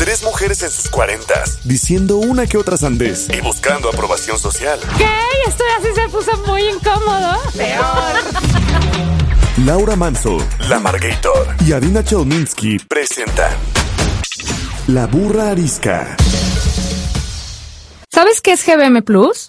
Tres mujeres en sus cuarentas, diciendo una que otra sandez y buscando aprobación social. ¿Qué? Esto así se puso muy incómodo. Laura Manso, La Margator y Adina Chelminsky presentan La Burra Arisca. ¿Sabes qué es GBM Plus?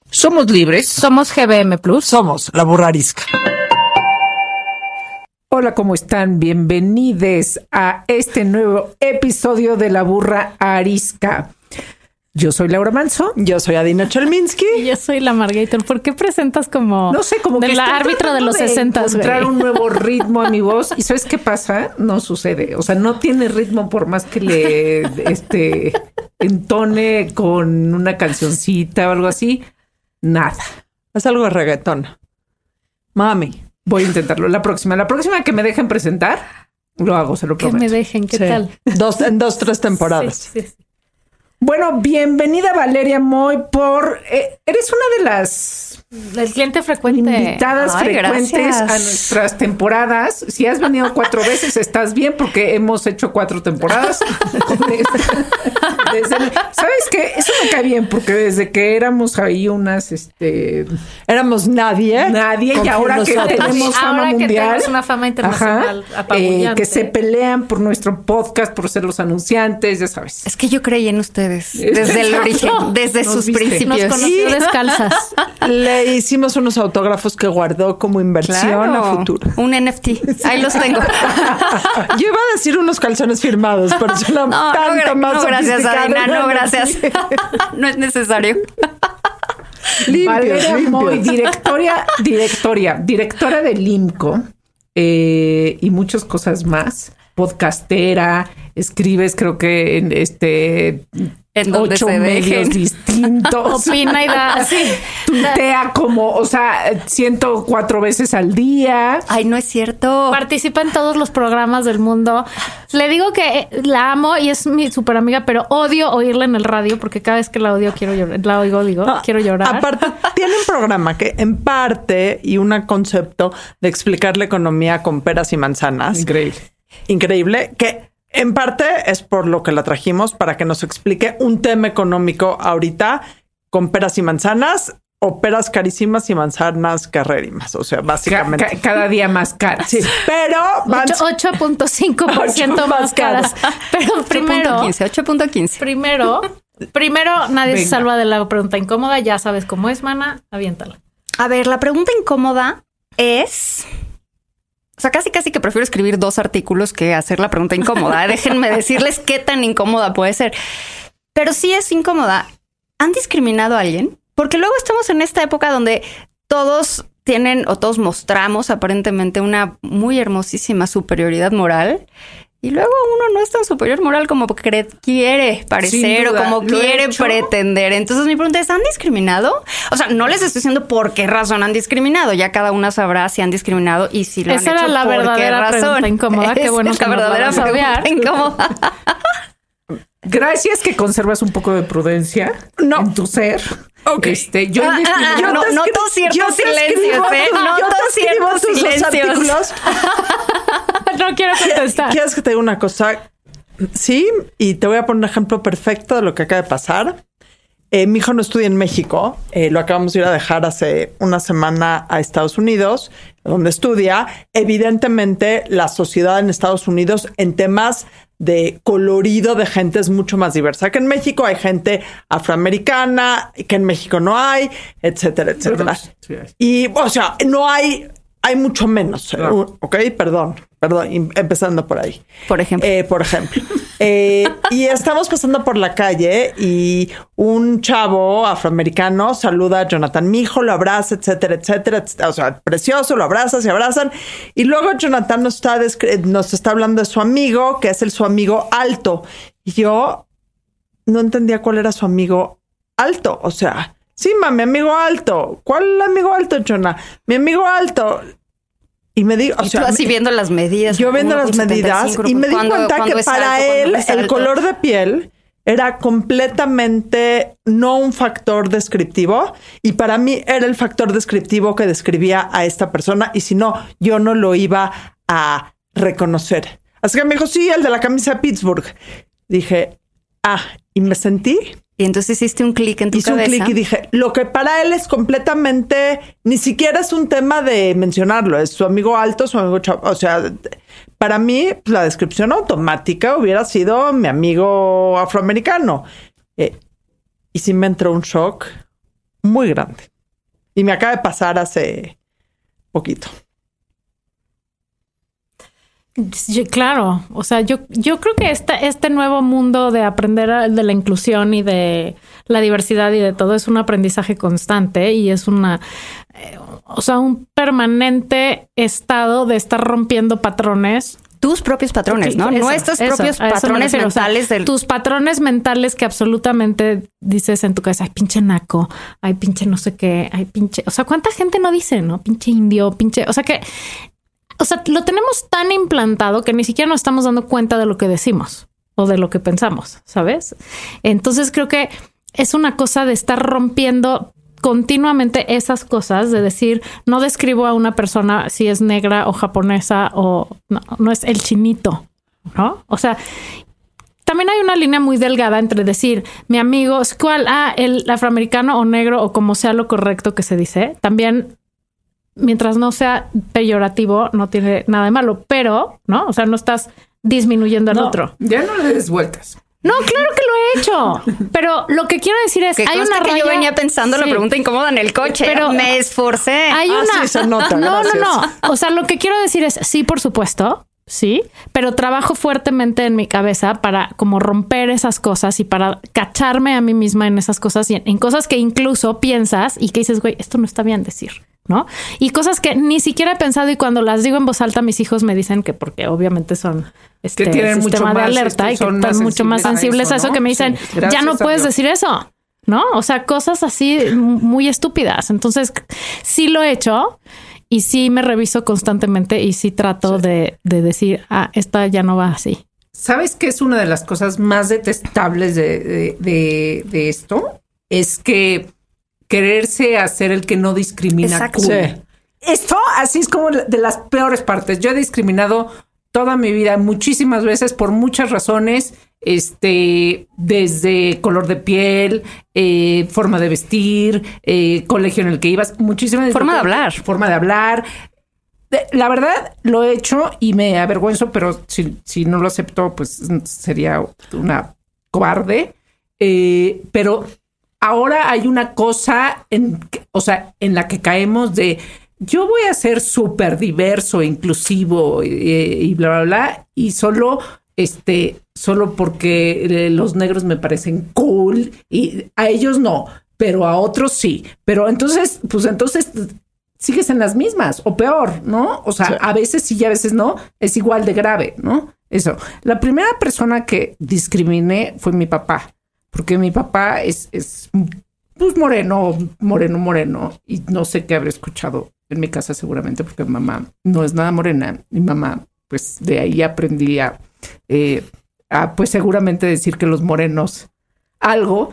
Somos libres. Somos GBM Plus. Somos la burra arisca. Hola, ¿cómo están? Bienvenidos a este nuevo episodio de La Burra Arisca. Yo soy Laura Manso. Yo soy Adina Chelminsky. Y yo soy la Margator. ¿Por qué presentas como, no sé, como de que la árbitra de los 60? Encontrar un nuevo ritmo a mi voz. ¿Y sabes qué pasa? No sucede. O sea, no tiene ritmo por más que le este, entone con una cancioncita o algo así. Nada. Es algo de reggaetón. Mami. Voy a intentarlo. La próxima, la próxima que me dejen presentar, lo hago, se lo prometo. Que me dejen, ¿qué Sí. tal? Dos, en dos, tres temporadas. Sí, sí, sí. Bueno, bienvenida Valeria Moy por... eh, eres una de las El cliente frecuente. invitadas Ay, frecuentes gracias. a nuestras temporadas. Si has venido cuatro veces, estás bien porque hemos hecho cuatro temporadas. Desde- ¿Sabes qué? Eso me cae bien porque desde que éramos ahí unas, este, Éramos nadie. nadie y ahora que nosotros. tenemos fama Ahora que mundial. tenemos una fama internacional Ajá, eh, que se pelean por nuestro podcast, por ser los anunciantes, ya sabes. Es que yo creí en ustedes desde el origen, desde Nos sus viste. Nos principios. conoció descalzas. Le hicimos unos autógrafos que guardó como inversión a futuro. Un NFT. Ahí los tengo. Yo iba a decir unos calzones firmados, pero suena No, no, tanto gra- más no, gracias, sofisticado. Adina. No, gracias. no es necesario. Limpios, Valeria limpios. Moy, directoria, directoria, directora del IMCO eh, y muchas cosas más. Podcastera, escribes creo que en este En donde ocho se medios dejen. distintos. Opina y da así. Tuitea como, o sea, 104 veces al día. Ay, no es cierto. Participa en todos los programas del mundo. Le digo que eh, la amo y es mi super amiga, pero odio oírla en el radio porque cada vez que la odio quiero llorar. La oigo, digo, No, quiero llorar. Aparte, tiene un programa que en parte y un concepto de explicar la economía con peras y manzanas. Increíble. Increíble. Que en parte es por lo que la trajimos para que nos explique un tema económico ahorita con peras y manzanas o peras carísimas y manzanas carrerimas. O sea, Ca- básicamente. ca- cada día más caras. Sí, pero van- Ocho- 8.5% Ocho más más caras. Pero primero, 8.15, 8.15. primero, primero nadie se salva de la pregunta incómoda. Ya sabes cómo es, mana. Aviéntala. A ver, la pregunta incómoda es. O sea, casi casi que prefiero escribir dos artículos que hacer la pregunta incómoda. Déjenme decirles qué tan incómoda puede ser. Pero sí es incómoda. ¿Han discriminado a alguien? Porque luego estamos en esta época donde todos tienen o todos mostramos aparentemente una muy hermosísima superioridad moral. Y luego uno no es tan superior moral como quiere parecer duda, o como he quiere pretender. Entonces mi pregunta es, ¿han discriminado? O sea, no les estoy diciendo por qué razón han discriminado. Ya cada una sabrá si han discriminado y si lo Esa han era hecho la por qué razón. incómoda. Qué bueno es que la nos la verdadera incómoda. Gracias que conservas un poco de prudencia No. en tu ser. Ok. Este, yo Ah, ah, ah, discriminación- no, te noto ciertos yo te silencios, escribo ¿eh? Noto yo ciertos silencios. artículos. No quiero contestar. ¿Quieres que te diga una cosa? Sí, y te voy a poner un ejemplo perfecto de lo que acaba de pasar. Eh, mi hijo no estudia en México, eh, lo acabamos de ir a dejar hace una semana a Estados Unidos, donde estudia. Evidentemente, la sociedad en Estados Unidos en temas de colorido de gente es mucho más diversa. Que en México hay gente afroamericana, que en México no hay, etcétera, etcétera. Y, o sea, no hay, hay mucho menos. eh, Ok, perdón, perdón, em- empezando por ahí. Por ejemplo. Eh, por ejemplo. Eh, y estamos pasando por la calle y un chavo afroamericano saluda a Jonathan, mi hijo lo abraza, etcétera, etcétera, etcétera. O sea, precioso, lo abraza, se abrazan. Y luego Jonathan nos está, nos está hablando de su amigo, que es el su amigo alto. Y yo no entendía cuál era su amigo alto. O sea, sí, ma, mi amigo alto. ¿Cuál amigo alto, Jonah? Mi amigo alto. Y me digo, o sea, tú así me- viendo las medidas. yo viendo las 1.75, medidas y me di ¿cuándo- cuenta que para alto, él el color de piel era completamente no un factor descriptivo y para mí era el factor descriptivo que describía a esta persona y si no, yo no lo iba a reconocer. Así que me dijo, sí, el de la camisa de Pittsburgh. Dije, ah, y me sentí Y entonces hiciste un clic en tu Hice un cabeza. clic y dije, lo que para él es completamente, ni siquiera es un tema de mencionarlo, es su amigo alto, su amigo chavo. O sea, para mí pues, la descripción automática hubiera sido mi amigo afroamericano. Eh, y sí me entró un shock muy grande. Y me acaba de pasar hace poquito. Sí, claro, o sea, yo, yo creo que esta, este nuevo mundo de aprender a- de la inclusión y de la diversidad y de todo es un aprendizaje constante y es una, eh, o sea, un permanente estado de estar rompiendo patrones. Tus propios patrones, ¿no? Eso, Nuestros eso, propios patrones refiero. O sea, mentales del. Tus patrones mentales que absolutamente dices en tu cabeza, ay, pinche naco, ay, pinche no sé qué, ay, pinche. O sea, ¿cuánta gente no dice, no? Pinche indio, pinche. O sea, que. O sea, lo tenemos tan implantado que ni siquiera nos estamos dando cuenta de lo que decimos o de lo que pensamos, ¿sabes? Entonces creo que es una cosa de estar rompiendo continuamente esas cosas de decir no describo a una persona si es negra o japonesa o no, no es el chinito, ¿no? O sea, también hay una línea muy delgada entre decir mi amigo, ¿cuál? Ah, el afroamericano o negro o como sea lo correcto que se dice. También, mientras no sea peyorativo, no tiene nada de malo, pero, ¿no? O sea, no estás disminuyendo al No, otro. Ya no le des vueltas. No, claro que lo he hecho. Pero lo que quiero decir es, que hay una que raya... yo venía pensando la pregunta incómoda en el coche. Pero- me esforcé. Hay Ah, una. sí, se nota, no, gracias. no, no. O sea, lo que quiero decir es sí, por supuesto. Sí, pero trabajo fuertemente en mi cabeza para como romper esas cosas y para cacharme a mí misma en esas cosas y en, en cosas que incluso piensas y que dices, güey, esto no está bien decir, ¿no? Y cosas que ni siquiera he pensado y cuando las digo en voz alta, mis hijos me dicen que porque obviamente son este tienen mucho sistema de más, alerta y que están más mucho más sensibles a a eso, que me dicen, Sí, ya no puedes decir eso. ¿no? O sea, cosas así muy estúpidas. Entonces, sí lo he hecho y sí me reviso constantemente y sí trato De, de decir, ah, esta ya no va así. ¿Sabes qué es una de las cosas más detestables de, de- de- de esto? Es que quererse hacer el que no discrimina. Exacto. Sí. Esto así es como de las peores partes. Yo he discriminado toda mi vida muchísimas veces por muchas razones, este, desde color de piel, eh, forma de vestir, eh, colegio en el que ibas, muchísimas Forma de hablar. forma de hablar. La verdad lo he hecho y me avergüenzo, pero si, si no lo acepto, pues sería una cobarde. Eh, pero ahora hay una cosa en, o sea, en la que caemos de yo voy a ser súper diverso, inclusivo eh, y bla, bla, bla, y solo, este, solo porque eh, los negros me parecen cool y a ellos no, pero a otros sí. Pero entonces, pues entonces sigues en las mismas o peor, ¿no? O sea, Sí. a veces sí y a veces no, es igual de grave, ¿no? Eso. La primera persona que discriminé fue mi papá, porque mi papá es, es pues moreno, moreno, moreno, y no sé qué habré escuchado en mi casa seguramente, porque mamá no es nada morena. Mi mamá, pues de ahí aprendí a, eh, a, pues seguramente decir que los morenos algo.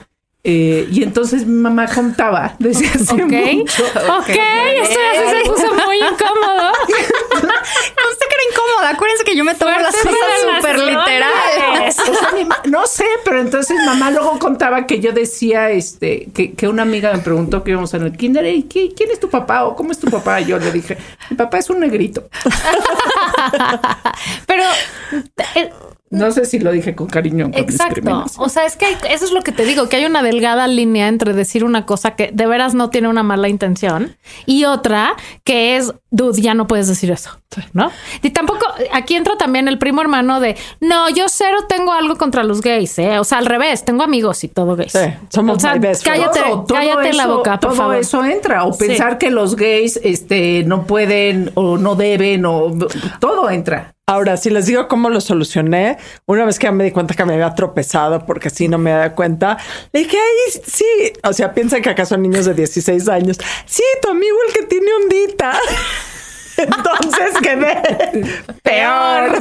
Eh, y entonces mi mamá contaba desde hace Ok, mucho. ok, esto ya se puso muy incómodo. No sé que era incómoda. Acuérdense que yo me tomo las cosas súper literales. O sea, mi no sé, pero entonces mamá luego contaba que yo decía, este, que, que una amiga me preguntó que íbamos en el kinder, ¿y qué- quién es tu papá o cómo es tu papá? Y yo le dije, mi papá es un negrito. Pero eh, No sé si lo dije con cariño. con Exacto. discriminación. O sea, es que hay- eso es lo que te digo, que hay una delgada línea entre decir una cosa que de veras no tiene una mala intención y otra que es, dude, ya no puedes decir eso, ¿no? Y tampoco, aquí entra también el primo hermano de, no, yo cero tengo algo contra los gays, ¿eh? O sea, al revés, tengo amigos y todo gays. Sí, somos o sea, my best friends. cállate, Todo, todo cállate la boca, por todo favor. eso entra. O Sí. pensar que los gays este, no pueden o no deben o todo entra. Ahora, si les digo cómo lo solucioné, una vez que ya me di cuenta que me había tropezado porque así no me daba cuenta, le dije, ay, sí, o sea, piensan que acá son niños de 16 años. Sí, tu amigo el que tiene ondita. Entonces quedé peor.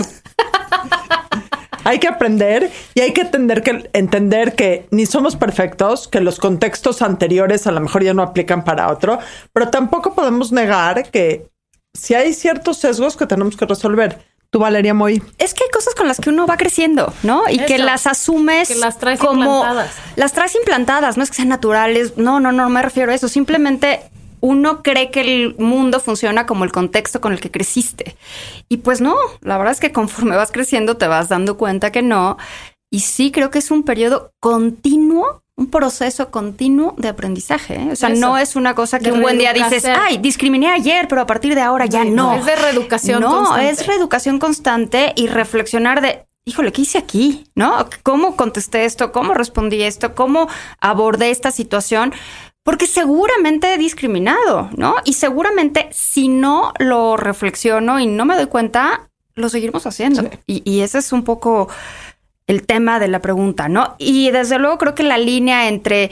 Hay que aprender y hay que entender que, entender que ni somos perfectos, que los contextos anteriores a lo mejor ya no aplican para otro, pero tampoco podemos negar que si hay ciertos sesgos que tenemos que resolver. Tú, Valeria Moy. Es que hay cosas con las que uno va creciendo, ¿no? Y que las asumes Que las traes como implantadas. las traes implantadas, no es que sean naturales, no, no, no me refiero a eso, simplemente uno cree que el mundo funciona como el contexto con el que creciste. Y pues no, la verdad es que conforme vas creciendo te vas dando cuenta que no. Y sí creo que es un periodo continuo, un proceso continuo de aprendizaje. ¿eh? O sea, Eso. no es una cosa que De un buen día dices, ay, discriminé ayer, pero a partir de ahora ya Sí, no. es de reeducación No, constante. es reeducación constante y reflexionar de, híjole, ¿qué hice aquí? ¿No? ¿Cómo contesté esto? ¿Cómo respondí esto? ¿Cómo abordé esta situación? Porque seguramente he discriminado, ¿no? Y seguramente si no lo reflexiono y no me doy cuenta, lo seguiremos haciendo. Y, y ese es un poco el tema de la pregunta, ¿no? Y desde luego creo que la línea entre,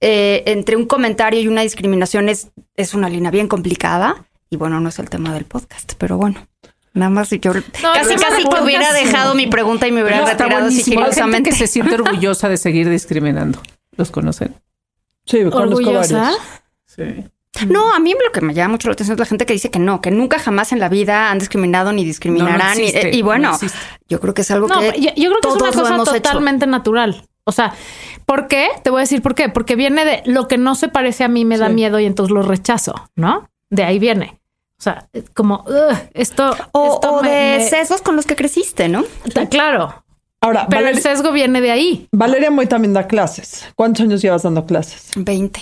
eh, entre un comentario y una discriminación es, es una línea bien complicada. Y bueno, no es el tema del podcast, pero bueno. Nada más yo casi pero casi es que hubiera dejado mi pregunta y me hubiera No, retirado sigilosamente. que se siente orgullosa de seguir discriminando. ¿Los conocen? Sí, conozco Orgullosa. varios. Sí. No, a mí lo que me llama mucho la atención es la gente que dice que no, que nunca jamás en la vida han discriminado ni discriminarán. No, no y- existe, y, bueno, no yo creo que es algo No, que yo, yo creo que es una cosa hecho. totalmente natural. O sea, ¿por qué? Te voy a decir por qué. Porque viene de lo que no se parece a mí me da miedo y entonces lo rechazo, ¿no? De ahí viene. O sea, como "Ugh, esto, O, esto o me- de me- sesgos con los que creciste, ¿no? Está claro. Ahora, Pero el sesgo viene de ahí. Valeria Moy también da clases. ¿Cuántos años llevas dando clases? 20.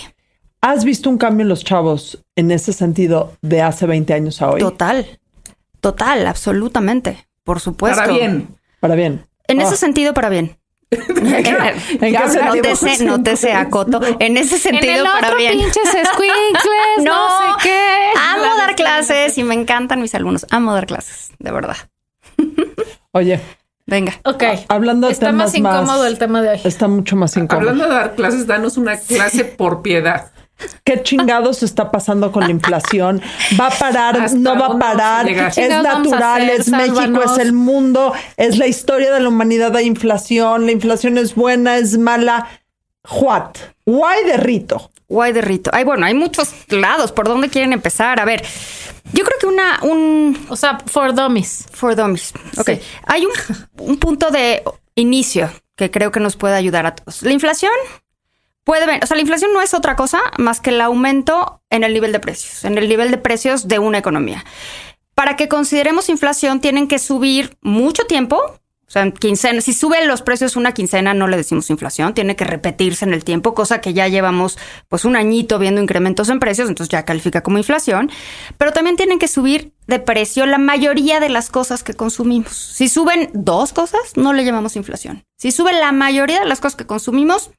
¿Has visto un cambio en los chavos en ese sentido de hace 20 años a hoy? Total. Total, absolutamente. Por supuesto. Para bien. Para bien. En Ah. ese sentido, para bien. ¿En qué Ya sentido? nótese, nótese a Coto. En ese En sentido, el para otro bien. pinches squinkles, no, sé qué. Amo dar clases y me encantan mis alumnos. Amo dar clases, de verdad. Oye, Venga. Ok. hablando de Está temas más incómodo el tema de hoy. Está mucho más incómodo. Hablando de dar clases, danos una clase por piedad. ¿Qué chingados está pasando con la inflación? ¿Va a parar? ¿Hasta ¿No va a parar? ¿Es ¿Qué chingados vamos a natural? hacer? ¿Es México? Sálvanos. ¿Es el mundo? ¿Es la historia de la humanidad de inflación? ¿La inflación es buena? ¿Es mala? What? Why de Rito? Guay de Rito. Ay, bueno, hay muchos lados. ¿Por dónde quieren empezar? A ver, yo creo que una, un, O sea, for dummies. For dummies. Ok. Sí. Hay un, un punto de inicio que creo que nos puede ayudar a todos. La inflación puede ver, o sea, la inflación no es otra cosa más que el aumento en el nivel de precios, en el nivel de precios de una economía. Para que consideremos inflación, tienen que subir mucho tiempo. O sea, en quincena, si suben los precios una quincena, no le decimos inflación, tiene que repetirse en el tiempo, cosa que ya llevamos pues un añito viendo incrementos en precios, entonces ya califica como inflación. Pero también tienen que subir de precio la mayoría de las cosas que consumimos. Si suben dos cosas, no le llamamos inflación. Si sube la mayoría de las cosas que consumimos,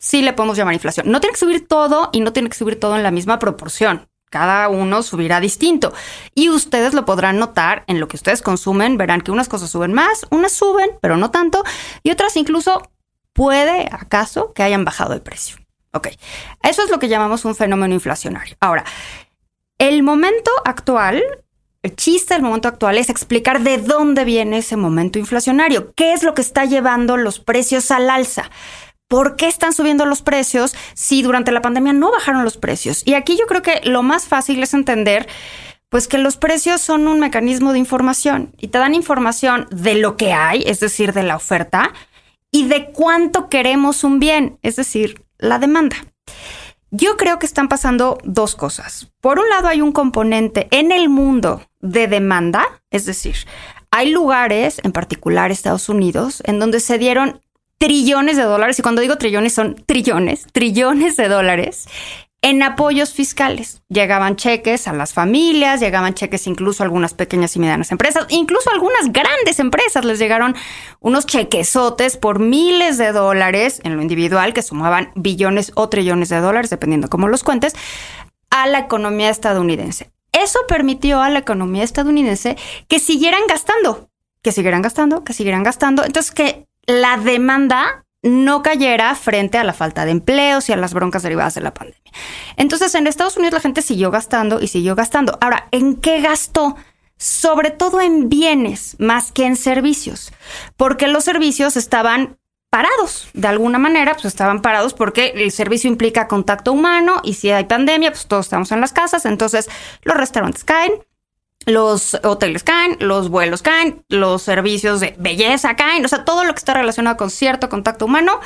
sí le podemos llamar inflación. No tiene que subir todo y no tiene que subir todo en la misma proporción. Cada uno subirá distinto. Y ustedes lo podrán notar en lo que ustedes consumen. Verán que unas cosas suben más, unas suben, pero no tanto. Y otras incluso puede acaso que hayan bajado de precio. Ok. Eso es lo que llamamos un fenómeno inflacionario. Ahora, el momento actual, el chiste del momento actual es explicar de dónde viene ese momento inflacionario. ¿Qué es lo que está llevando los precios al alza? ¿Por qué están subiendo los precios si durante la pandemia no bajaron los precios? Y aquí yo creo que lo más fácil es entender pues que los precios son un mecanismo de información y te dan información de lo que hay, es decir, de la oferta, y de cuánto queremos un bien, es decir, la demanda. Yo creo que están pasando dos cosas. Por un lado hay un componente en el mundo de demanda, es decir, Hay lugares, en particular Estados Unidos, en donde se dieron trillones de dólares, y cuando digo trillones son trillones, trillones de dólares en apoyos fiscales. Llegaban cheques a las familias, llegaban cheques incluso a algunas pequeñas y medianas empresas, incluso a algunas grandes empresas les llegaron unos chequesotes por miles de dólares en lo individual que sumaban billones o trillones de dólares, dependiendo cómo los cuentes, a la economía estadounidense. Eso permitió a la economía estadounidense que siguieran gastando, que siguieran gastando, que siguieran gastando. Entonces, que la demanda no cayera frente a la falta de empleos y a las broncas derivadas de la pandemia. Entonces, en Estados Unidos la gente siguió gastando y siguió gastando. Ahora, ¿en qué gastó? Sobre todo en bienes más que en servicios, porque los servicios estaban parados. De alguna manera, pues estaban parados porque el servicio implica contacto humano y si hay pandemia, pues todos estamos en las casas, entonces los restaurantes caen, los hoteles caen, los vuelos caen, los servicios de belleza caen, o sea, todo lo que está relacionado con cierto contacto humano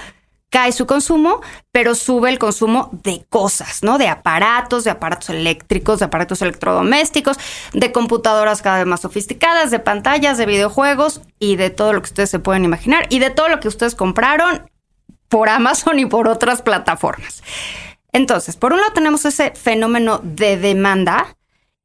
cae su consumo, pero sube el consumo de cosas, ¿no? De aparatos, de aparatos eléctricos, de aparatos electrodomésticos, de computadoras cada vez más sofisticadas, de pantallas, de videojuegos y de todo lo que ustedes se pueden imaginar y de todo lo que ustedes compraron por Amazon y por otras plataformas. Entonces, por un lado tenemos ese fenómeno de demanda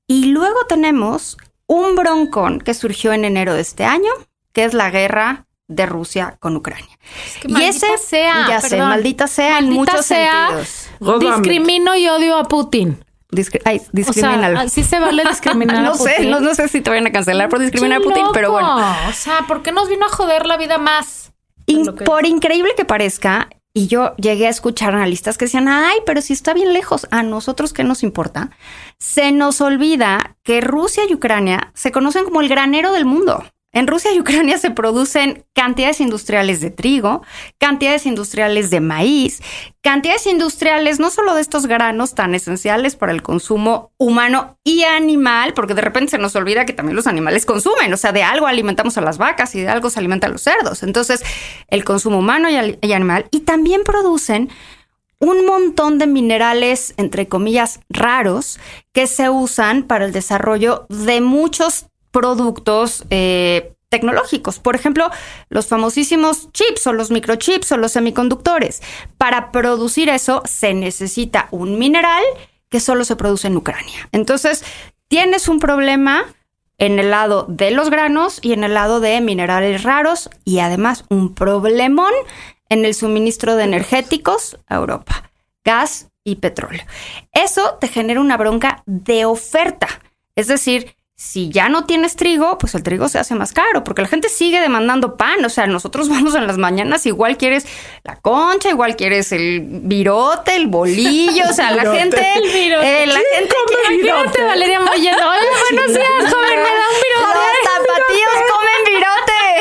y luego tenemos un broncón que surgió en enero de este año, que es la guerra de Rusia con Ucrania. y ese sea, ya sé, maldita sea en muchos sentidos. Discrimino y odio a Putin. ay, discrimínalo. sí se vale discriminar no a Putin. Sé, no, sé si te vayan a cancelar por discriminar a Putin, pero bueno. O sea, ¿por qué nos vino a joder la vida más? por increíble que parezca, y yo llegué a escuchar analistas que decían, ay, pero si está bien lejos, a nosotros qué nos importa. Se nos olvida que Rusia y Ucrania se conocen como el granero del mundo. En Rusia y Ucrania se producen cantidades industriales de trigo, cantidades industriales de maíz, cantidades industriales no solo de estos granos tan esenciales para el consumo humano y animal, porque de repente se nos olvida que también los animales consumen, o sea, de algo alimentamos a las vacas y de algo se alimentan los cerdos. Entonces, el consumo humano y, y animal, y también producen un montón de minerales, entre comillas, raros, que se usan para el desarrollo de muchos productos eh, tecnológicos. Por ejemplo, los famosísimos chips o los microchips o los semiconductores. Para producir eso se necesita un mineral que solo se produce en Ucrania. Entonces, tienes un problema en el lado de los granos y en el lado de minerales raros y además un problemón en el suministro de energéticos a Europa, gas y petróleo. Eso te genera una bronca de oferta. Es decir, si ya no tienes trigo, pues el trigo se hace más caro, porque la gente sigue demandando pan. O sea, nosotros vamos en las mañanas, igual quieres la concha, igual quieres el virote, el bolillo. O sea, la gente. Eh, la gente come virote? Valeria. Hola, buenos días, joven, me da un virote. Los tapatíos comen virote.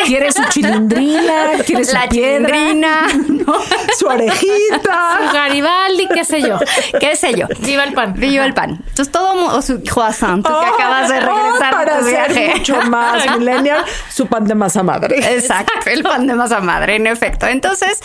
Quiere su chilindrina, quiere su la piedra, chilindrina, su orejita, su Garibaldi, qué sé yo. Qué sé yo. Viva el pan. Viva el pan. Entonces todo o su croissant, tú que acabas de regresar para de tu viaje. mucho más millennial, su pan de masa madre. Exacto, el pan de masa madre, en efecto. Entonces,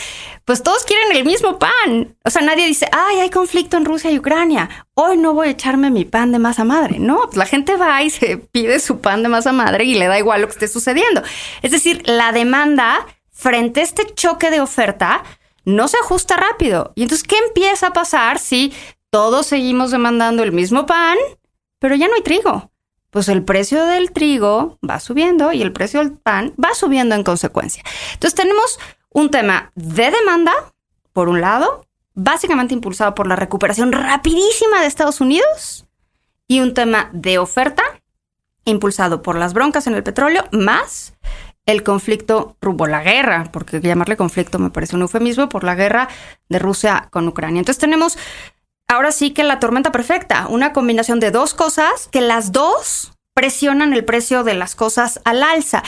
pues todos quieren el mismo pan. O sea, nadie dice, ay, hay conflicto en Rusia y Ucrania. Hoy no voy a echarme mi pan de masa madre. No, pues la gente va y se pide su pan de masa madre y le da igual lo que esté sucediendo. Es decir, la demanda frente a este choque de oferta no se ajusta rápido. Y entonces, ¿qué empieza a pasar si todos seguimos demandando el mismo pan, pero ya no hay trigo? Pues el precio del trigo va subiendo y el precio del pan va subiendo en consecuencia. Entonces tenemos un tema de demanda, por un lado, básicamente impulsado por la recuperación rapidísima de Estados Unidos, y un tema de oferta, impulsado por las broncas en el petróleo, más el conflicto rumbo la guerra, porque llamarle conflicto me parece un eufemismo, por la guerra de Rusia con Ucrania. Entonces tenemos ahora sí que la tormenta perfecta, una combinación de dos cosas que las dos presionan el precio de las cosas al alza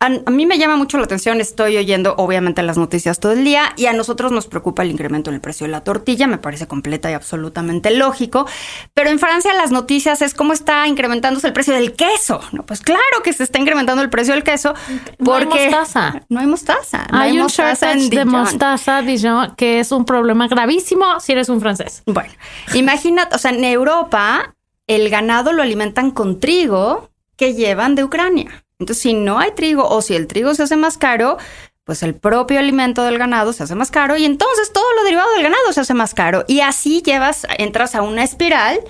a, mí me llama mucho la atención, estoy oyendo obviamente las noticias todo el día y a nosotros nos preocupa el incremento en el precio de la tortilla, me parece completa y absolutamente lógico, pero en Francia las noticias es cómo está incrementándose el precio del queso, ¿no? Pues claro que se está incrementando el precio del queso porque no hay mostaza. No hay mostaza. hay, un mostaza de mostaza, Dijon, que es un problema gravísimo si eres un francés. Bueno, imagínate, o sea, en Europa el ganado lo alimentan con trigo que llevan de Ucrania. Entonces, si no hay trigo o si el trigo se hace más caro, pues el propio alimento del ganado se hace más caro y entonces todo lo derivado del ganado se hace más caro. Y así llevas, entras a una espiral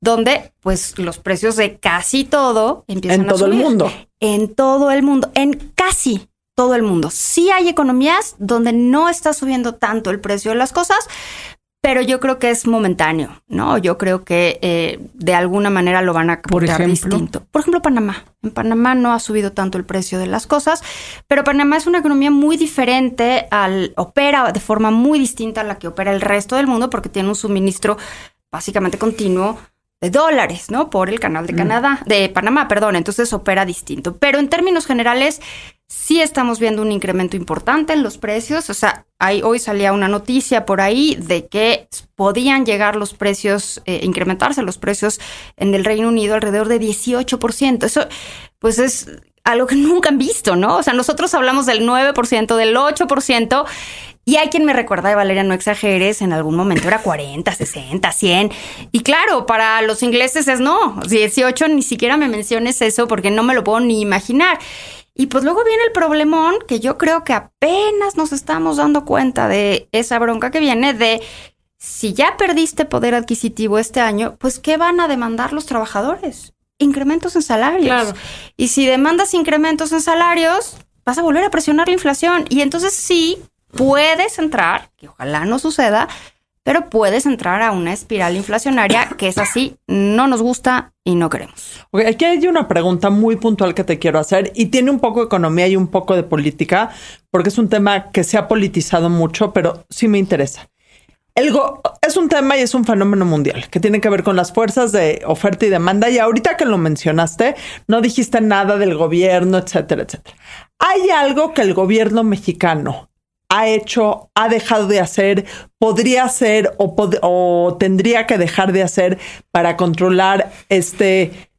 donde pues los precios de casi todo empiezan En todo el mundo. En todo el mundo, en casi todo el mundo. Sí hay economías donde no está subiendo tanto el precio de las cosas, pero yo creo que es momentáneo, ¿no? Yo creo que eh, de alguna manera lo van a Por captar ejemplo. distinto. Por ejemplo, Panamá. En Panamá no ha subido tanto el precio de las cosas, pero Panamá es una economía muy diferente al opera de forma muy distinta a la que opera el resto del mundo porque tiene un suministro básicamente continuo de dólares, ¿no? Por el canal de Canadá, de Panamá, perdón. Entonces opera distinto. Pero en términos generales, sí estamos viendo un incremento importante en los precios. O sea, hay, hoy salía una noticia por ahí de que podían llegar los precios, eh, incrementarse los precios en el Reino Unido alrededor de 18%. Eso, pues es algo que nunca han visto, ¿no? O sea, nosotros hablamos del 9%, del 8%. Y hay quien me recuerda Valeria, no exageres, en algún momento era 40, 60, 100. Y claro, para los ingleses es no, 18, ni siquiera me menciones eso porque no me lo puedo ni imaginar. Y pues luego viene el problemón que yo creo que apenas nos estamos dando cuenta de esa bronca que viene de si ya perdiste poder adquisitivo este año, pues ¿qué van a demandar los trabajadores? Incrementos en salarios. Claro. Y si demandas incrementos en salarios, vas a volver a presionar la inflación. Y entonces sí, puedes entrar, que ojalá no suceda, pero puedes entrar a una espiral inflacionaria que es así, no nos gusta y no queremos. Aquí hay una pregunta muy puntual que te quiero hacer y tiene un poco de economía y un poco de política, porque es un tema que se ha politizado mucho, pero sí me interesa. El go- es un tema y es un fenómeno mundial que tiene que ver con las fuerzas de oferta y demanda. Y ahorita que lo mencionaste, no dijiste nada del gobierno, etcétera, etcétera. ¿Hay algo que el gobierno mexicano ha hecho, ha dejado de hacer, podría hacer o, tendría que dejar de hacer para controlar este,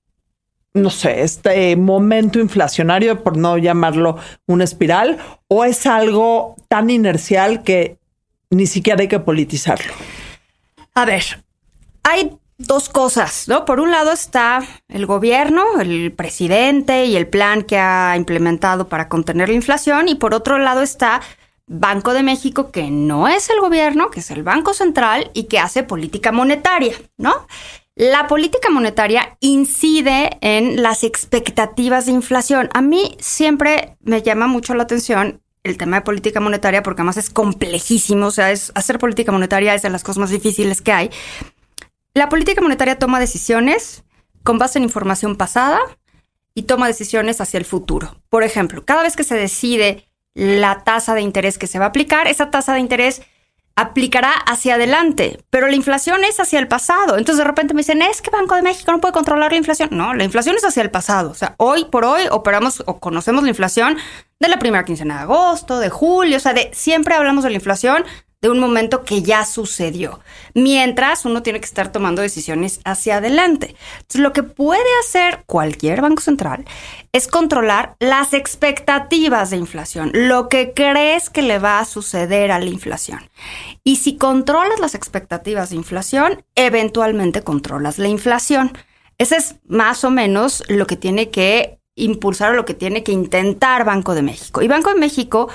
no sé, este momento inflacionario, por no llamarlo una espiral, o es algo tan inercial que ni siquiera hay que politizarlo? A ver, hay dos cosas, ¿no? Por un lado está el gobierno, el presidente y el plan que ha implementado para contener la inflación y por otro lado está Banco de México, que no es el gobierno, que es el Banco Central y que hace política monetaria, ¿no? La política monetaria incide en las expectativas de inflación. A mí siempre me llama mucho la atención el tema de política monetaria porque además es complejísimo, o sea, es, hacer política monetaria es de las cosas más difíciles que hay. La política monetaria toma decisiones con base en información pasada y toma decisiones hacia el futuro. Por ejemplo, cada vez que se decide la tasa de interés que se va a aplicar, esa tasa de interés aplicará hacia adelante, pero la inflación es hacia el pasado. Entonces de repente me dicen, es que Banco de México no puede controlar la inflación. No, la inflación es hacia el pasado. O sea, hoy por hoy operamos o conocemos la inflación de la primera quincena de agosto, de julio, o sea, de siempre hablamos de la inflación de un momento que ya sucedió, mientras uno tiene que estar tomando decisiones hacia adelante. Entonces, lo que puede hacer cualquier banco central es controlar las expectativas de inflación, lo que crees que le va a suceder a la inflación. Y si controlas las expectativas de inflación, eventualmente controlas la inflación. Ese es más o menos lo que tiene que impulsar lo que tiene que intentar Banco de México. Y Banco de México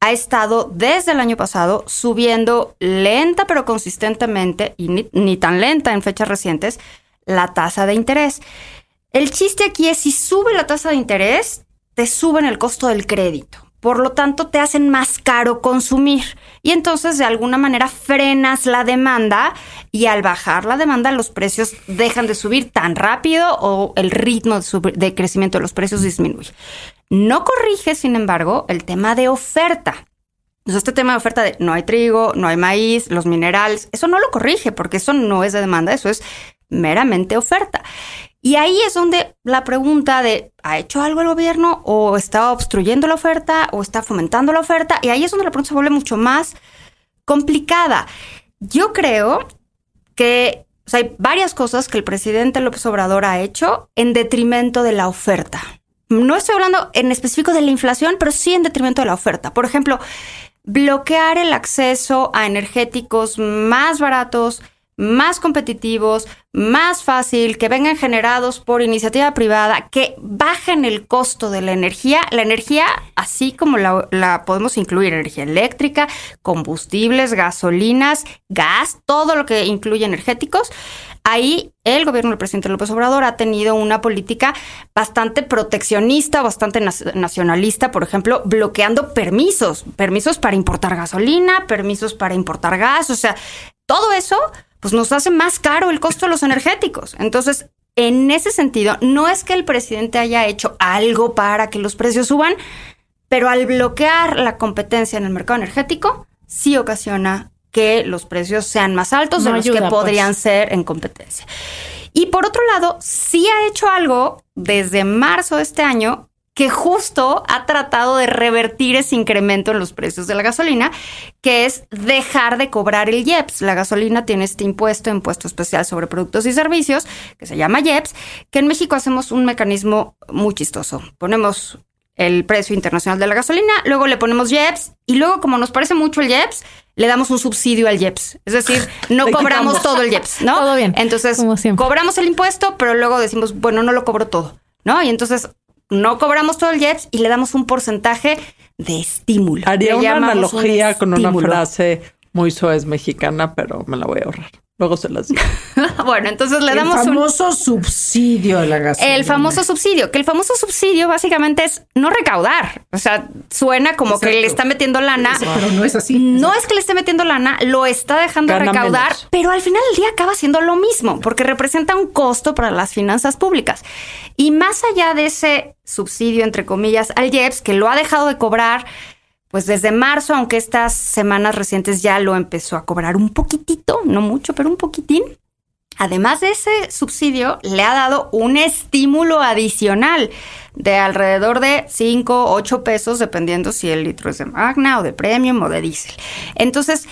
ha estado desde el año pasado subiendo lenta pero consistentemente, y ni, ni, tan lenta en fechas recientes, la tasa de interés. El chiste aquí es si sube la tasa de interés, te suben el costo del crédito. Por lo tanto, te hacen más caro consumir. Y entonces, de alguna manera, frenas la demanda y al bajar la demanda, los precios dejan de subir tan rápido o el ritmo de, de crecimiento de los precios disminuye. No corrige, sin embargo, el tema de oferta. Entonces, este tema de oferta de no hay trigo, no hay maíz, los minerales, eso no lo corrige porque eso no es de demanda, eso es meramente oferta. Y ahí es donde la pregunta de ¿ha hecho algo el gobierno o está obstruyendo la oferta o está fomentando la oferta? Y ahí es donde la pregunta se vuelve mucho más complicada. Yo creo que hay varias cosas que el presidente López Obrador ha hecho en detrimento de la oferta. No estoy hablando en específico de la inflación, pero sí en detrimento de la oferta. Por ejemplo, bloquear el acceso a energéticos más baratos, más competitivos, más fácil, que vengan generados por iniciativa privada, que bajen el costo de la energía. La energía, así como la, podemos incluir, energía eléctrica, combustibles, gasolinas, gas, todo lo que incluye energéticos. Ahí el gobierno del presidente López Obrador ha tenido una política bastante proteccionista, bastante nacionalista, por ejemplo, bloqueando permisos, permisos para importar gasolina, permisos para importar gas, o sea, todo eso pues nos hace más caro el costo de los energéticos. Entonces, en ese sentido, no es que el presidente haya hecho algo para que los precios suban, pero al bloquear la competencia en el mercado energético, sí ocasiona que los precios sean más altos de los ayuda, que pues. podrían ser en competencia. Y por otro lado, sí ha hecho algo desde marzo de este año que justo ha tratado de revertir ese incremento en los precios de la gasolina, que es dejar de cobrar el IEPS. La gasolina tiene este impuesto, impuesto especial sobre productos y servicios, que se llama IEPS, que en México hacemos un mecanismo muy chistoso. Ponemos el precio internacional de la gasolina, luego le ponemos IEPS y luego como nos parece mucho el IEPS, le damos un subsidio al IEPS. Es decir, no Le cobramos quitamos. todo el IEPS, ¿no? Todo bien, Entonces, como cobramos el impuesto, pero luego decimos, bueno, no lo cobro todo, ¿no? Y entonces no cobramos todo el IEPS y le damos un porcentaje de estímulo. Haría Le una un analogía con una frase muy soez mexicana, pero me la voy a ahorrar. Luego se las digo. bueno, entonces le el damos un famoso subsidio de la gasolina. El famoso subsidio, que el famoso subsidio básicamente es no recaudar. O sea, suena como que le está metiendo lana. Pero no es así. No es que le esté metiendo lana, lo está dejando Gana recaudar, menos. pero al final del día acaba siendo lo mismo, porque representa un costo para las finanzas públicas. Y más allá de ese subsidio, entre comillas, al IEPS, que lo ha dejado de cobrar, pues desde marzo, aunque estas semanas recientes ya lo empezó a cobrar un poquitito, no mucho, pero un poquitín. Además de ese subsidio, le ha dado un estímulo adicional de alrededor de 5, 8 pesos, dependiendo si el litro es de Magna o de Premium o de diésel. Entonces,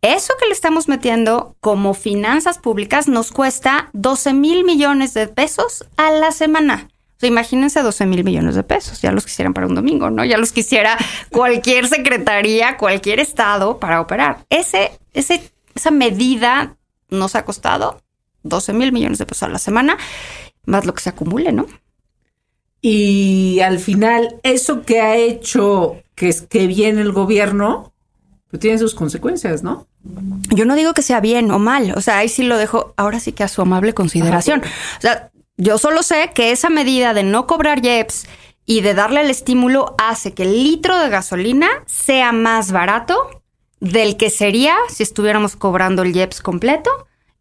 eso que le estamos metiendo como finanzas públicas nos cuesta 12 mil millones de pesos a la semana. O sea, imagínense 12 mil millones de pesos. Ya los quisieran para un domingo, ¿no? Ya los quisiera cualquier secretaría, cualquier estado para operar. Ese, ese, esa medida nos ha costado 12 mil millones de pesos a la semana, más lo que se acumule, ¿no? Y al final, eso que ha hecho que es que viene el gobierno, pues tiene sus consecuencias, ¿no? Yo no digo que sea bien o mal, o sea, ahí sí lo dejo, ahora sí que a su amable consideración. O sea, yo solo sé que esa medida de no cobrar IEPS y de darle el estímulo hace que el litro de gasolina sea más barato del que sería si estuviéramos cobrando el IEPS completo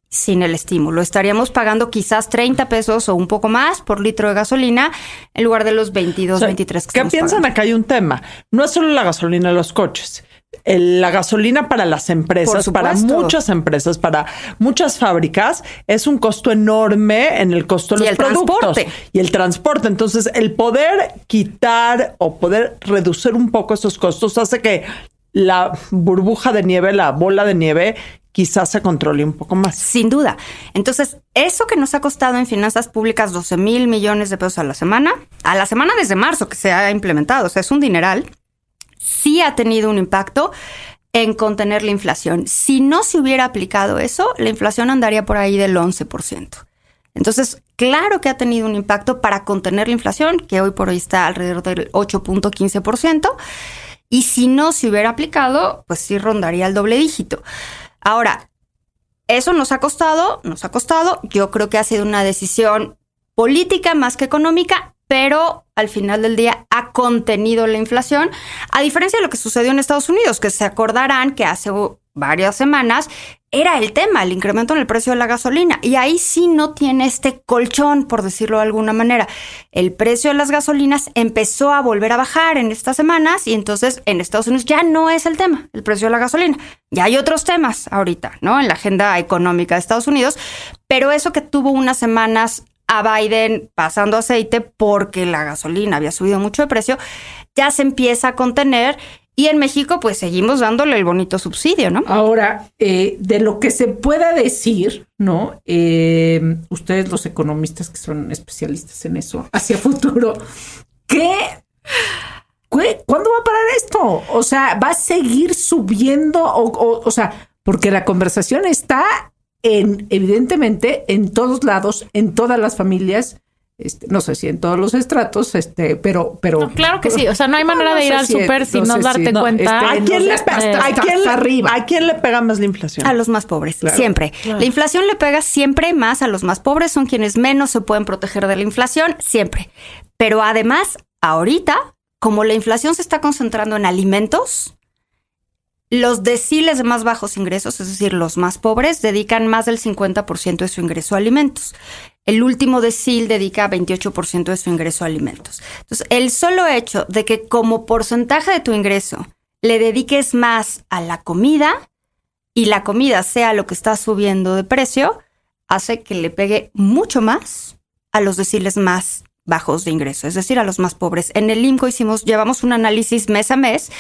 sin el estímulo. Estaríamos pagando quizás 30 pesos o un poco más por litro de gasolina en lugar de los 22, O sea, 23 que ¿Qué piensan? pagando. Acá hay un tema. No es solo la gasolina de los coches. El- la gasolina para las empresas, para muchas empresas, para muchas fábricas, es un costo enorme en el costo de Y los el productos. transporte. Y el transporte. Entonces, el poder quitar o poder reducir un poco esos costos hace que la burbuja de nieve, la bola de nieve, quizás se controle un poco más. Sin duda. Entonces, eso que nos ha costado en finanzas públicas 12 mil millones de pesos a la semana, a la semana desde marzo que se ha implementado, o sea, es un dineral, sí ha tenido un impacto en contener la inflación. Si no se hubiera aplicado eso, la inflación andaría por ahí del 11%. Entonces, claro que ha tenido un impacto para contener la inflación, que hoy por hoy está alrededor del 8.15%. Y si no se hubiera aplicado, pues sí rondaría el doble dígito. Ahora, eso nos ha costado, nos ha costado. Yo creo que ha sido una decisión política más que económica, pero al final del día ha contenido la inflación, a diferencia de lo que sucedió en Estados Unidos, que se acordarán que hace varias semanas era el tema, el incremento en el precio de la gasolina. Y ahí sí no tiene este colchón, por decirlo de alguna manera. El precio de las gasolinas empezó a volver a bajar en estas semanas y entonces en Estados Unidos ya no es el tema, el precio de la gasolina. Ya hay otros temas ahorita, ¿no? En la agenda económica de Estados Unidos, pero eso que tuvo unas semanas a Biden pasando aceite porque la gasolina había subido mucho de precio, ya se empieza a contener y en México pues seguimos dándole el bonito subsidio, ¿no? Ahora, eh, de lo que se pueda decir, ¿no? Eh, ustedes los economistas que son especialistas en eso, hacia futuro, ¿qué? ¿Cu- ¿Cuándo va a parar esto? O sea, ¿va a seguir subiendo? O, o, o sea, porque la conversación está en, evidentemente, en todos lados, en todas las familias, este, no sé si en todos los estratos, este, pero, pero. No, claro que sí. O sea, no hay manera No, de ir al si- súper sin no darte si- cuenta. este, ¿A quién, le, hasta- ¿a, hasta quién, arriba. ¿A quién le pega más la inflación? A los más pobres, Claro. siempre. La inflación le pega siempre más a los más pobres, son quienes menos se pueden proteger de la inflación, siempre. Pero además, ahorita, como la inflación se está concentrando en alimentos, los deciles de más bajos ingresos, es decir, los más pobres, dedican más del 50% de su ingreso a alimentos. El último decil dedica 28% de su ingreso a alimentos. Entonces, el solo hecho de que como porcentaje de tu ingreso le dediques más a la comida, y la comida sea lo que está subiendo de precio, hace que le pegue mucho más a los deciles más bajos de ingreso, es decir, a los más pobres. En el IMCO hicimos, llevamos un análisis mes a mes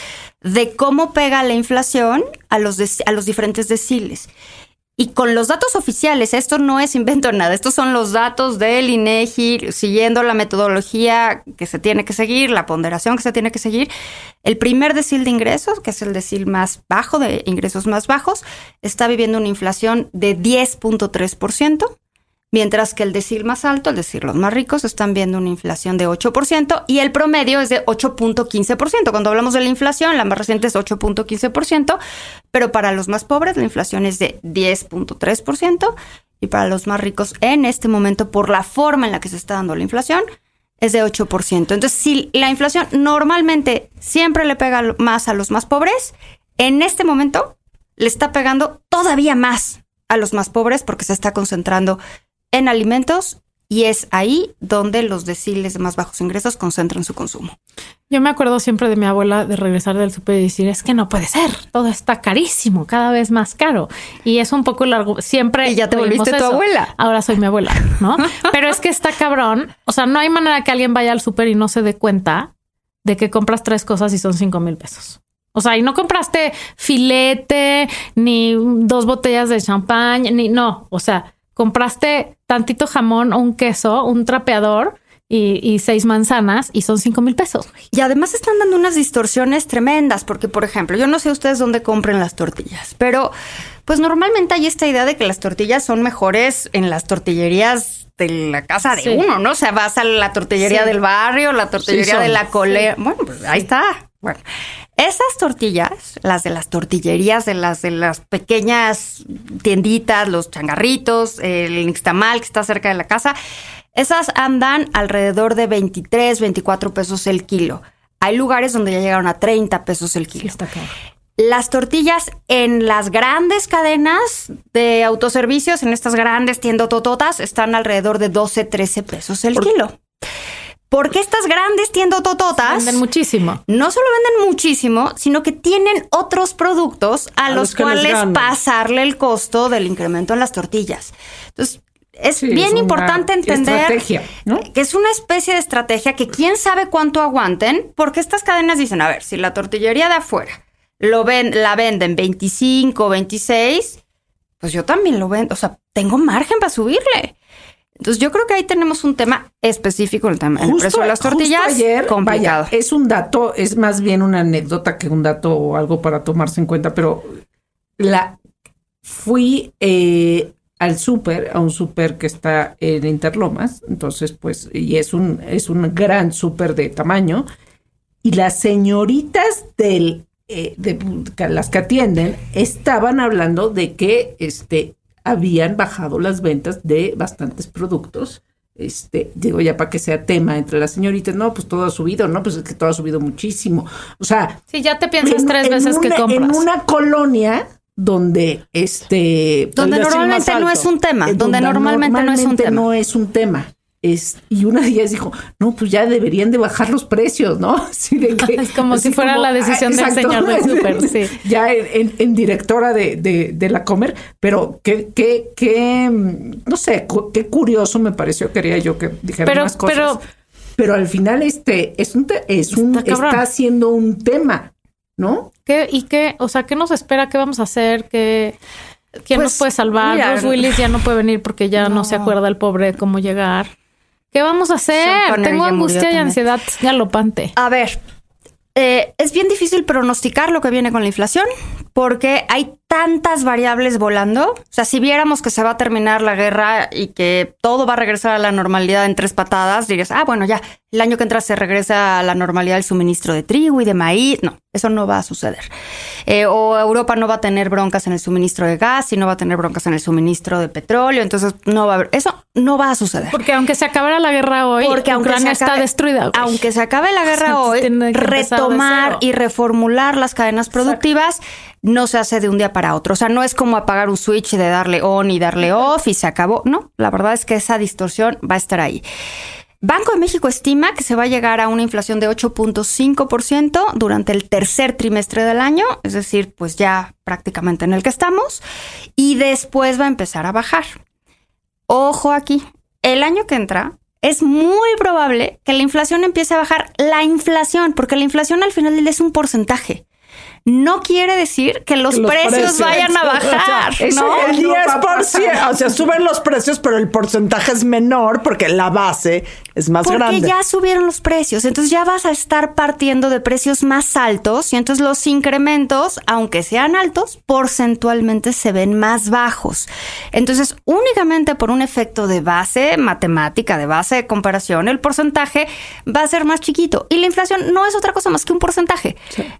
de cómo pega la inflación a los, a los diferentes deciles. Y con los datos oficiales, esto no es invento nada, estos son los datos del INEGI, siguiendo la metodología que se tiene que seguir, la ponderación que se tiene que seguir. El primer decil de ingresos, que es el decil más bajo, de ingresos más bajos, está viviendo una inflación de 10.3%, mientras que el decil más alto, es decir, los más ricos, están viendo una inflación de 8% y el promedio es de 8.15%. Cuando hablamos de la inflación, la más reciente es 8.15%, pero para los más pobres la inflación es de 10.3% y para los más ricos en este momento, por la forma en la que se está dando la inflación, es de 8%. Entonces, si la inflación normalmente siempre le pega más a los más pobres, en este momento le está pegando todavía más a los más pobres porque se está concentrando en alimentos y es ahí donde los deciles de más bajos ingresos concentran su consumo. Yo me acuerdo siempre de mi abuela de regresar del súper y decir, es que no puede ser, todo está carísimo, cada vez más caro. Y es un poco largo, siempre... Y ya te volviste tu abuela. Ahora soy mi abuela, ¿no? Pero es que está cabrón, o sea, no hay manera que alguien vaya al súper y no se dé cuenta de que compras tres cosas y son cinco mil pesos. O sea, y no compraste filete, ni dos botellas de champán, ni no. O sea, compraste tantito jamón o un queso, un trapeador y, y seis manzanas y son cinco mil pesos. Y además están dando unas distorsiones tremendas, porque por ejemplo, yo no sé ustedes dónde compren las tortillas, pero pues normalmente hay esta idea de que las tortillas son mejores en las tortillerías de la casa de Sí. uno, ¿no? O sea, vas a la tortillería Sí. del barrio, la tortillería de la cole. Bueno, pues ahí está. Bueno, esas tortillas, las de las tortillerías, de las de las pequeñas tienditas, los changarritos, el nixtamal que está cerca de la casa, esas andan alrededor de 23, 24 pesos el kilo. Hay lugares donde ya llegaron a 30 pesos el kilo. Está. Las tortillas en las grandes cadenas de autoservicios, en estas grandes tiendotototas, están alrededor de 12, 13 pesos el kilo. Porque estas grandes tiendotototas Venden muchísimo. no solo venden muchísimo, sino que tienen otros productos a, A los, cuales pasarle el costo del incremento en las tortillas. Entonces, es Sí, bien es importante entender estrategia, ¿no? que es una especie de estrategia que quién sabe cuánto aguanten, porque estas cadenas dicen, a ver, si la tortillería de afuera lo ven, la venden 25, 26, pues yo también lo vendo, o sea, tengo margen para subirle. Entonces yo creo que ahí tenemos un tema específico el, tema, el precio de las justo tortillas. ayer, complicado. vaya, es un dato, es más bien una anécdota que un dato o algo para tomarse en cuenta, pero la fui eh, al súper, a un súper que está en Interlomas, entonces pues, y es un, es un gran súper de tamaño, y las señoritas del, eh, de las que atienden estaban hablando de que este, habían bajado las ventas de bastantes productos. Este, digo, ya para que sea tema entre las señoritas, no, pues todo ha subido, no, pues es que todo ha subido muchísimo. O sea, Sí, ya te piensas en- tres en veces que compras. En una colonia donde este Donde normalmente no es un tema, donde normalmente, no es un tema. no es un tema. Es, y una de ellas dijo, no, pues ya deberían de bajar los precios, ¿no? Así de que, Es como si fuera la decisión del señor del súper, sí. Ya en, en- en directora de, de, de la Comer, pero qué, qué, qué, mm, no sé, qué curioso me pareció, quería yo que dijera Pero- más cosas. pero- Pero, al final este es un, te- es un, Está está siendo un tema, ¿no? ¿Qué, ¿Y qué? O sea, ¿qué nos espera? ¿Qué vamos a hacer? ¿Qué, ¿Quién Pues, nos puede salvar? mira, Bruce Willis ya no puede venir porque ya no. se acuerda el pobre cómo llegar. ¿Qué vamos a hacer? Tengo ya angustia y ansiedad galopante. A ver, eh, es bien difícil pronosticar lo que viene con la inflación, porque hay tantas variables volando. O sea, si viéramos que se va a terminar la guerra y que todo va a regresar a la normalidad en tres patadas, dirías, ah, bueno, ya, el año que entra se regresa a la normalidad el suministro de trigo y de maíz. No, eso no va a suceder. Eh, o Europa no va a tener broncas en el suministro de gas y no va a tener broncas en el suministro de petróleo. Entonces, no va a haber, eso no va a suceder. Porque aunque se acabara la guerra hoy, Porque aunque Ucrania se acabe- está destruida. güey. Aunque se acabe la guerra O sea, hoy, retomar y reformular las cadenas productivas no se hace de un día para otro. O sea, no es como apagar un switch de darle on y darle off y se acabó. No, la verdad es que esa distorsión va a estar ahí. Banco de México estima que se va a llegar a una inflación de 8.5% durante el tercer trimestre del año, es decir, pues ya prácticamente en el que estamos, y después va a empezar a bajar. Ojo aquí, el año que entra es muy probable que la inflación empiece a bajar. La inflación, porque la inflación al final es un porcentaje. No quiere decir que los, Los precios, vayan a bajar. O sea, eso ¿no? El No va a 10%, pasar. o sea, suben los precios, pero el porcentaje es menor porque la base es más Porque grande. ya subieron los precios, entonces ya vas a estar partiendo de precios más altos y entonces los incrementos, aunque sean altos, porcentualmente se ven más bajos. Entonces, únicamente por un efecto de base matemática, de base de comparación, el porcentaje va a ser más chiquito. Y la inflación no es otra cosa más que un porcentaje,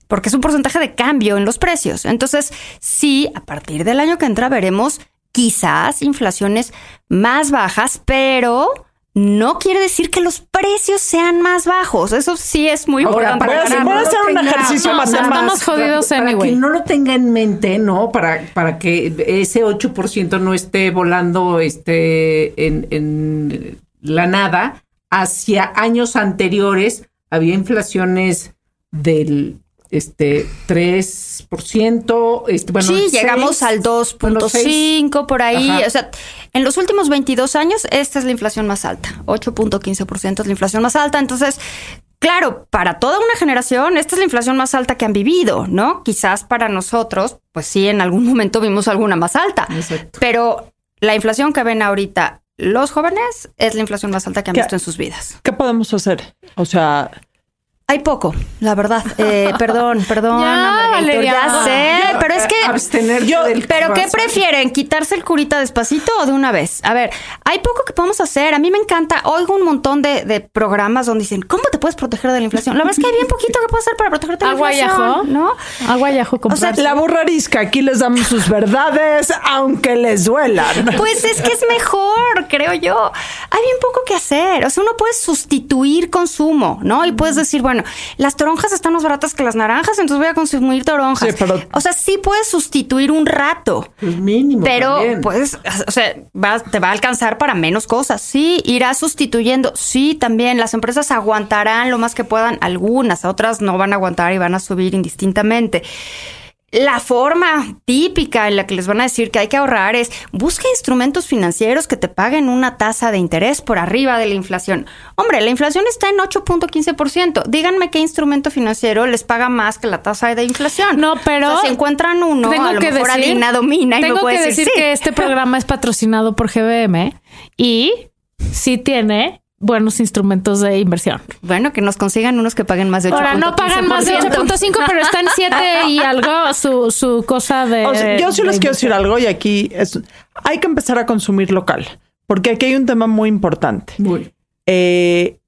porque es un porcentaje de cambio en los precios. Entonces, sí, a partir del año que entra veremos quizás inflaciones más bajas, pero no quiere decir que los precios sean más bajos. Eso sí es muy Ahora, importante. voy a hacer- para voy a no hacer un ejercicio o sea, matemático. Estamos jodidos para anyway. que no lo tenga en mente, ¿no? Para, para que ese 8% no esté volando este, en, en la nada. Hacia años anteriores había inflaciones del este 3%, este, bueno, sí, el llegamos 6, al bueno, 2.5 por ahí. Ajá. O sea, en los últimos 22 años, esta es la inflación más alta. 8.15% es la inflación más alta. Entonces, claro, para toda una generación, esta es la inflación más alta que han vivido, ¿no? Quizás para nosotros, pues sí, en algún momento vimos alguna más alta. Exacto. Pero la inflación que ven ahorita los jóvenes es la inflación más alta que han visto en sus vidas. ¿Qué podemos hacer? O sea, Hay poco, la verdad. Eh, perdón, perdón. Ya, Valeria. Ya sé, pero es que... abstener yo- del ¿Pero qué prefieren? ¿Quitarse el curita despacito o de una vez? A ver, hay poco que podemos hacer. A mí me encanta. Oigo un montón de, de programas donde dicen, ¿cómo te puedes proteger de la inflación? La verdad es que hay bien poquito que puedes hacer para protegerte de la Agua y inflación, ajo. ¿no? Agua y ajo O sea, comprarse. la burrarisca, aquí les damos sus verdades, aunque les duelan. Pues es que es mejor, creo yo. Hay bien poco que hacer. O sea, uno puede sustituir consumo, ¿no? Y puedes decir, bueno, las toronjas están más baratas que las naranjas, entonces voy a consumir toronjas. Sí, pero- O sea, sí puedes sustituir un rato. Pues mínimo. Pero, también. pues, o sea, va- te va a alcanzar para menos cosas. Sí, irá sustituyendo. Sí, también las empresas aguantarán lo más que puedan. Algunas, otras no van a aguantar y van a subir indistintamente. La forma típica en la que les van a decir que hay que ahorrar es busca instrumentos financieros que te paguen una tasa de interés por arriba de la inflación. Hombre, la inflación está en 8.15%. Díganme qué instrumento financiero les paga más que la tasa de inflación. No, pero O sea, si encuentran uno, tengo a lo que mejor decir- Adina domina y tengo puede que decir, decir sí. que este programa es patrocinado por GBM y sí tiene buenos instrumentos de inversión. Bueno, que nos consigan unos que paguen más de 8.15%. Ahora no pagan más de 8.5, pero está en 7 y algo su, su cosa de. O sea, yo sí de les quiero decir algo y aquí es, hay que empezar a consumir local, porque aquí hay un tema muy importante. Muy. Eh,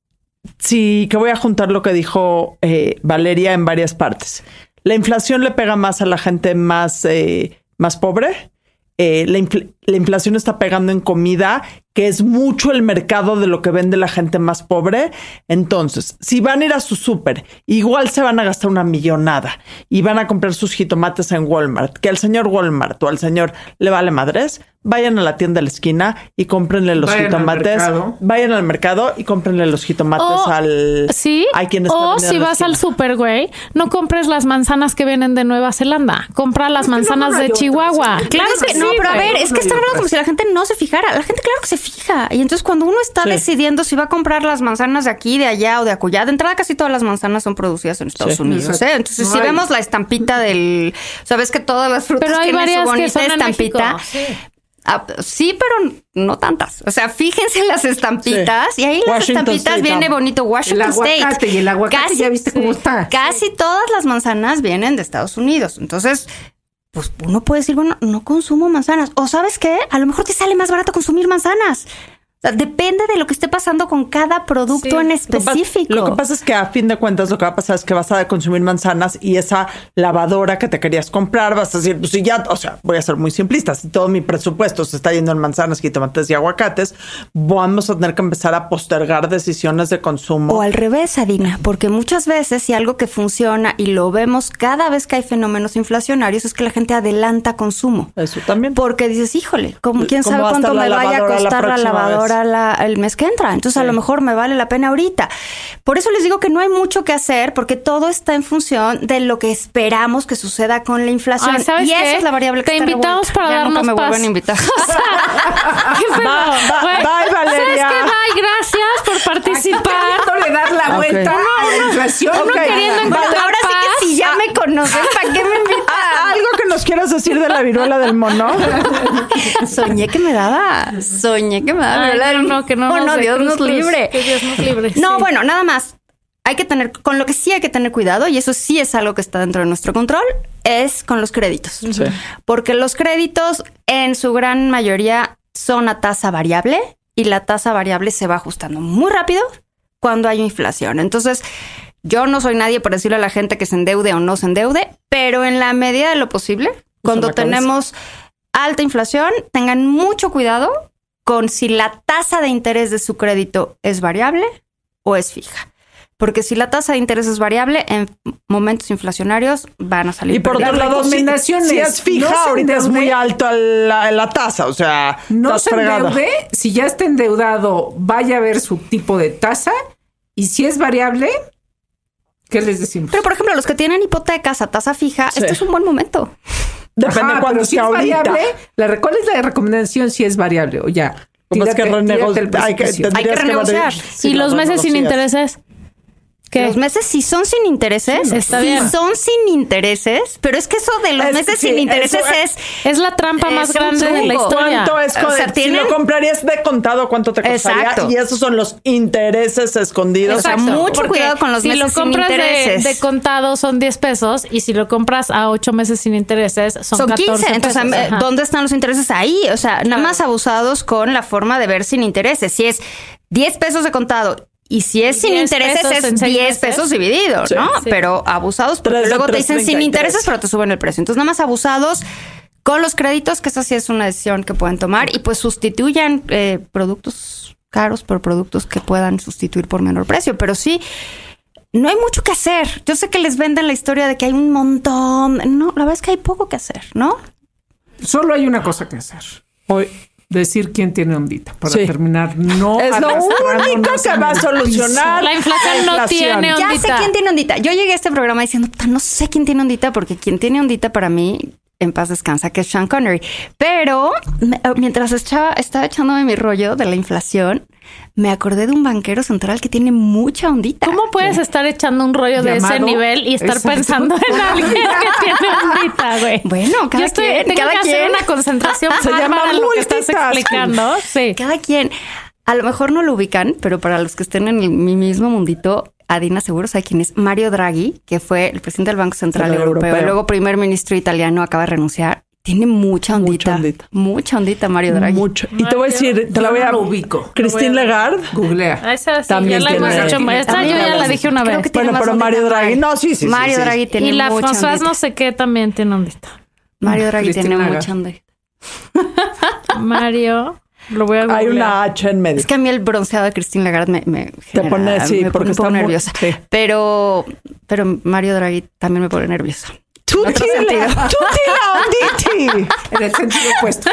sí, que voy a juntar lo que dijo eh, Valeria en varias partes. La inflación le pega más a la gente más, eh, más pobre. Eh, la, la inflación está pegando en comida, que es mucho el mercado de lo que vende la gente más pobre. Entonces, si van a ir a su súper, igual se van a gastar una millonada y van a comprar sus jitomates en Walmart, que al señor Walmart o al señor le vale madres, vayan a la tienda de la esquina y cómprenle los Vayan jitomates. Vayan al mercado y cómprenle los jitomates O- al. Sí. Hay quien está o si vas al super, güey, no compres las manzanas que vienen de Nueva Zelanda. Compra las manzanas no de. Chihuahua. Claro Es que que no, sí, pero a ver, es que están hablando como si la gente no se fijara. La gente, claro que se fija. Y entonces, cuando uno está Sí. decidiendo si va a comprar las manzanas de aquí, de allá o de acullá, de entrada casi todas las manzanas son producidas en Estados Sí. Unidos. ¿eh? Entonces, No si hay- vemos la estampita del. Sabes que todas las frutas Pero hay tienen varias su que bonita estampita. Ah, sí, pero no tantas. O sea, fíjense en las estampitas Sí. y ahí las Washington estampitas State, viene vamos. bonito El Washington aguacate State. y el aguacate ya viste cómo está. Casi todas las manzanas vienen de Estados Unidos. Entonces, pues uno puede decir, bueno, no consumo manzanas. O sabes qué, a lo mejor te sale más barato consumir manzanas. Depende de lo que esté pasando con cada producto Sí. en específico. Lo que pasa es que a fin de cuentas lo que va a pasar es que vas a consumir manzanas y esa lavadora que te querías comprar vas a decir, pues si ya, o sea, voy a ser muy simplista, si todo mi presupuesto se está yendo en manzanas, jitomates y aguacates, vamos a tener que empezar a postergar decisiones de consumo. O al revés, Adina, porque muchas veces si algo que funciona y lo vemos cada vez que hay fenómenos inflacionarios es que la gente adelanta consumo. Eso también. Porque dices, híjole, ¿cómo, ¿quién ¿Cómo sabe cuánto me vaya a lavadora costar la, próxima lavadora la- el mes que entra? Entonces a Sí. lo mejor me vale la pena ahorita. Por eso les digo que no hay mucho que hacer porque todo está en función de lo que esperamos que suceda con la inflación. Ay, ¿sabes y esa qué? es la variable que Te está invitamos revuelta. para Ya nunca darnos me paz. vuelven a invitar. ¿Qué pedo? Va- va- Güey, bye, Valeria. ¿Sabes qué? Bye, gracias por participar. Queriéndole dar la vuelta a la inflación. Ok. queriendo encontrar Ahora sí que si ya me conocen, ¿para qué me invitan? Ah, ¿Algo que nos quieras decir de la viruela del mono? Soñé que me daba. Soñé que me daba. Viruela del- no, que no Oh, no, Dios cruz, nos libre. Que Dios nos libre. No, sí. bueno, nada más. Hay que tener, con lo que sí hay que tener cuidado, y eso sí es algo que está dentro de nuestro control, es con los créditos. Porque los créditos, en su gran mayoría, son a tasa variable y la tasa variable se va ajustando muy rápido cuando hay inflación. Entonces, yo no soy nadie para decirle a la gente que se endeude o no se endeude, pero en la medida de lo posible, cuando tenemos alta inflación, tengan mucho cuidado con si la tasa de interés de su crédito es variable o es fija. Porque si la tasa de interés es variable, en momentos inflacionarios van a salir Y por otro lado, si, si es, fija, no ahorita es muy alto la, la tasa, o sea, No se fregada. endeude. Si ya está endeudado, vaya a ver su tipo de tasa. Y si es variable, ¿qué les decimos? Pero, por ejemplo, los que tienen hipotecas a tasa fija, Sí. este es un buen momento. Depende Ajá, cuándo pero si esté es ahorita. variable, la, ¿cuál es la recomendación si es variable? O ya. Es que tírate- el hay que-. Hay que renegociar. y lo los meses sin intereses. ¿Qué? Los meses si son sin intereses, está bien. son sin intereses, pero es que eso de los Es- meses sí, sin intereses es, Es la trampa más Es grande de la historia. ¿Cuánto es? O sea, si lo comprarías de contado, ¿cuánto te costaría? Exacto. Y esos son los intereses escondidos. O sea, mucho porque cuidado con los si meses lo sin compras de, intereses. de contado son 10 pesos y si lo compras a 8 meses sin intereses son, son 14 15. Entonces, pesos. ¿dónde están los intereses ahí? O sea, nada más abusados con la forma de ver sin intereses. Si es 10 pesos de contado y si es sin 10 intereses pesos es en seis 10 meses. pesos dividido, Sí, ¿no? sí. Pero abusados porque Tres luego te dicen sin 33. intereses, pero te suben el precio. Entonces, nada más abusados con los créditos, que esa sí es una decisión que pueden tomar y pues sustituyan eh, productos caros por productos que puedan sustituir por menor precio. Pero sí, no hay mucho que hacer. Yo sé que les venden la historia de que hay un montón. No, la verdad es que hay poco que hacer, ¿no? Solo hay una cosa que hacer. Hoy decir quién tiene ondita para Sí. terminar. No es lo único que va a solucionar La inflación no tiene Ya sé ondita. quién tiene ondita. Yo llegué a este programa diciendo, "Puta, no sé quién tiene ondita, porque quien tiene ondita para mí, en paz descansa, que es Sean Connery. Pero eh, mientras estaba, estaba echándome mi rollo de la inflación, me acordé de un banquero central que tiene mucha ondita. ¿Cómo puedes estar echando un rollo de ese nivel y estar pensando en alguien que tiene ondita, güey? Bueno, cada Yo estoy, quien, tengo cada que hacer quien. una concentración Se llama en lo que estás multitasking. explicando. Sí. Cada quien. A lo mejor no lo ubican, pero para los que estén en el- mi mismo mundito, Adina seguro sabe quién es. Mario Draghi, que fue el presidente del Banco Central Europeo, europeo. y luego primer ministro italiano, acaba de renunciar. Tiene mucha ondita. ondita. Mucha ondita, Mario Draghi. Mucho. Y te voy a decir, te la voy a lo ubico. Christine Lagarde. Googlea. A Esa sí, También ya la hemos tiene- hecho. Esta yo ya la dije una vez. que Bueno, pero Mario Draghi, no, sí, sí, sí, Mario sí. Draghi tiene Y la mucha Françoise ondita. no sé qué también tiene ondita. Mario Draghi Christine tiene Lagarde. mucha ondita. Mario, lo voy a Hay una H en medio. Es que a mí el bronceado de Christine Lagarde me, me genera- pone, sí, me porque pone un está poco muy- nerviosa. sí. Pero, pero Mario Draghi también me pone nerviosa. Tú tila, onditi. En el sentido opuesto.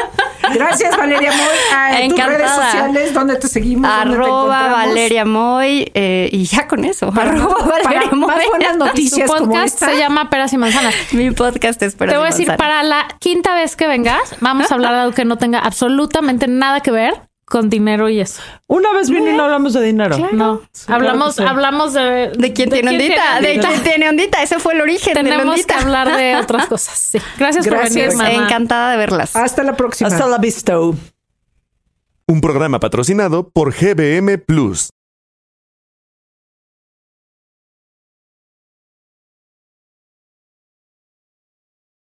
Gracias, Valeria Moy. Ah, en tus redes sociales, ¿dónde te seguimos? ¿Dónde te Arroba encontramos? Valeria Moy eh, y ya con eso. Para arroba más- Valeria para más Moy. buenas Su noticias como podcast esta. se llama Peras y Manzanas. Mi podcast es para Te voy a decir, para la quinta vez que vengas, vamos a hablar de algo que no tenga absolutamente nada que ver con dinero y eso. Una vez vino y no hablamos de dinero. No, hablamos, claro que sí. hablamos de, ¿De quién tiene ondita? ¿De ondita. quién tiene ondita? Ese fue el origen de la Tenemos que ondita. hablar de otras cosas. Sí. Gracias, por venir, mamá. Encantada de verlas. Hasta la próxima. Hasta la vista. Un programa patrocinado por GBM Plus.